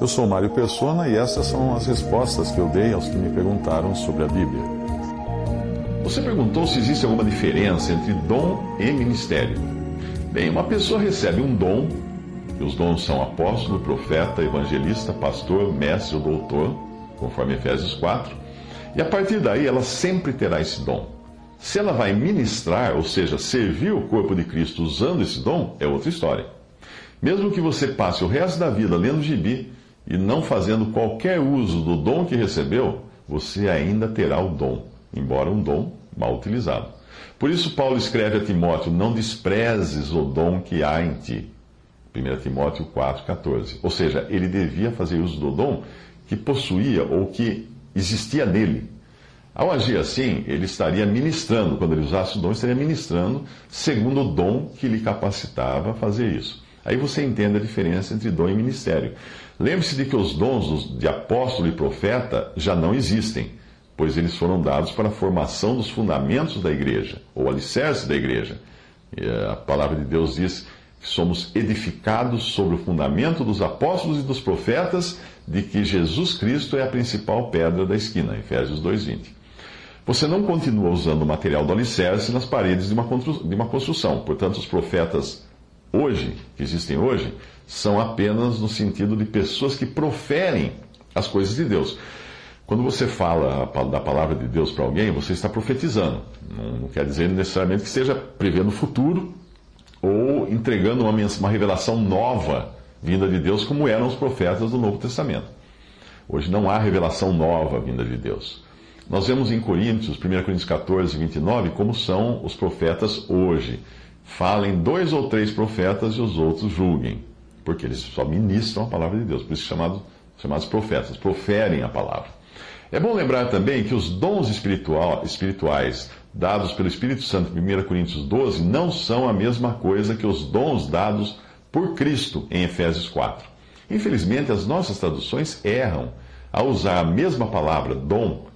Eu sou Mário Persona e essas são as respostas que eu dei aos que me perguntaram sobre a Bíblia. Você perguntou se existe alguma diferença entre dom e ministério. Bem, uma pessoa recebe um dom, e os dons são apóstolo, profeta, evangelista, pastor, mestre ou doutor, conforme Efésios 4, e a partir daí ela sempre terá esse dom. Se ela vai ministrar, ou seja, servir o corpo de Cristo usando esse dom, é outra história. Mesmo que você passe o resto da vida lendo gibi e não fazendo qualquer uso do dom que recebeu, você ainda terá o dom, embora um dom mal utilizado. Por isso, Paulo escreve a Timóteo: Não desprezes o dom que há em ti. 1 Timóteo 4,14. Ou seja, ele devia fazer uso do dom que possuía ou que existia nele. Ao agir assim, ele estaria ministrando, quando ele usasse o dom, estaria ministrando segundo o dom que lhe capacitava a fazer isso. Aí você entende a diferença entre dom e ministério. Lembre-se de que os dons de apóstolo e profeta já não existem, pois eles foram dados para a formação dos fundamentos da igreja, ou alicerce da igreja. A palavra de Deus diz que somos edificados sobre o fundamento dos apóstolos e dos profetas, de que Jesus Cristo é a principal pedra da esquina. Efésios 2,20. Você não continua usando o material do alicerce nas paredes de uma construção. Portanto, os profetas hoje, que existem hoje, são apenas no sentido de pessoas que proferem as coisas de Deus. Quando você fala da palavra de Deus para alguém, você está profetizando. Não quer dizer necessariamente que esteja prevendo o futuro ou entregando uma, uma revelação nova vinda de Deus, como eram os profetas do Novo Testamento. Hoje não há revelação nova vinda de Deus. Nós vemos em Coríntios, 1 Coríntios 14, 29, como são os profetas hoje. Falem dois ou três profetas e os outros julguem, porque eles só ministram a palavra de Deus, por isso chamados, chamados profetas, proferem a palavra. É bom lembrar também que os dons espirituais dados pelo Espírito Santo, 1 Coríntios 12, não são a mesma coisa que os dons dados por Cristo em Efésios 4. Infelizmente, as nossas traduções erram ao usar a mesma palavra dom,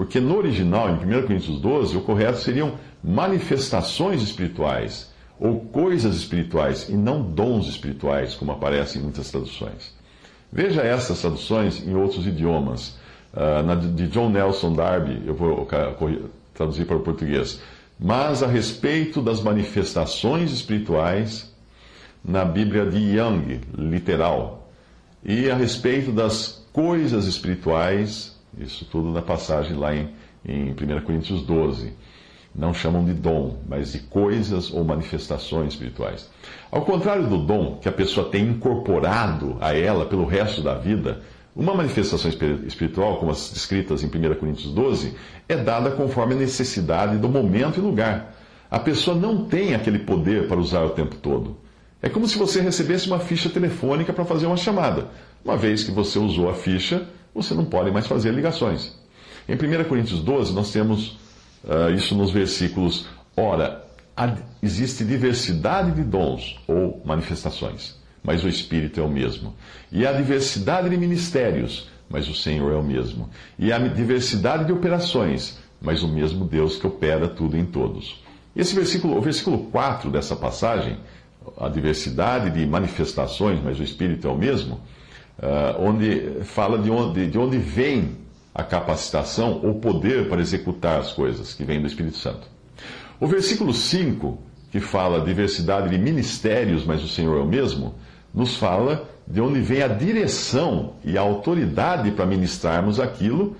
porque no original, em 1 Coríntios 12, o correto seriam manifestações espirituais ou coisas espirituais e não dons espirituais, como aparece em muitas traduções. Veja essas traduções em outros idiomas. Uh, na de John Nelson Darby, eu vou traduzir para o português. Mas a respeito das manifestações espirituais, na Bíblia de Young, literal, e a respeito das coisas espirituais, isso tudo na passagem lá em, em 1 Coríntios 12. Não chamam de dom, mas de coisas ou manifestações espirituais. Ao contrário do dom que a pessoa tem incorporado a ela pelo resto da vida, uma manifestação espiritual, como as descritas em 1 Coríntios 12, é dada conforme a necessidade do momento e lugar. A pessoa não tem aquele poder para usar o tempo todo. É como se você recebesse uma ficha telefônica para fazer uma chamada. Uma vez que você usou a ficha, você não pode mais fazer ligações. Em 1 Coríntios 12, nós temos uh, isso nos versículos: Ora, existe diversidade de dons ou manifestações mas o Espírito é o mesmo. E há diversidade de ministérios, mas o Senhor é o mesmo. E há diversidade de operações, mas o mesmo Deus que opera tudo em todos. Esse versículo, o versículo 4 dessa passagem, a diversidade de manifestações, mas o Espírito é o mesmo, uh, onde fala de onde, de onde vem a capacitação ou poder para executar as coisas, que vem do Espírito Santo. O versículo 5, que fala diversidade de ministérios, mas o Senhor é o mesmo, nos fala de onde vem a direção e a autoridade para ministrarmos aquilo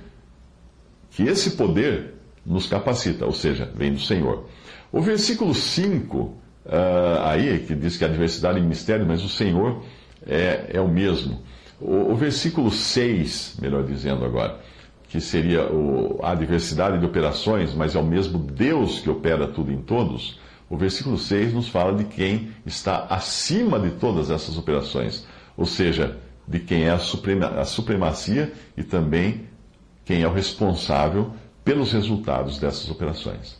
que esse poder nos capacita, ou seja, vem do Senhor. O versículo 5, uh, ah, aí, que diz que a diversidade de ministério, mas o Senhor é, é o mesmo. O, o versículo 6, melhor dizendo agora, que seria o, a diversidade de operações, mas é o mesmo Deus que opera tudo em todos. O versículo 6 nos fala de quem está acima de todas essas operações, ou seja, de quem é a, suprema, a supremacia e também quem é o responsável pelos resultados dessas operações.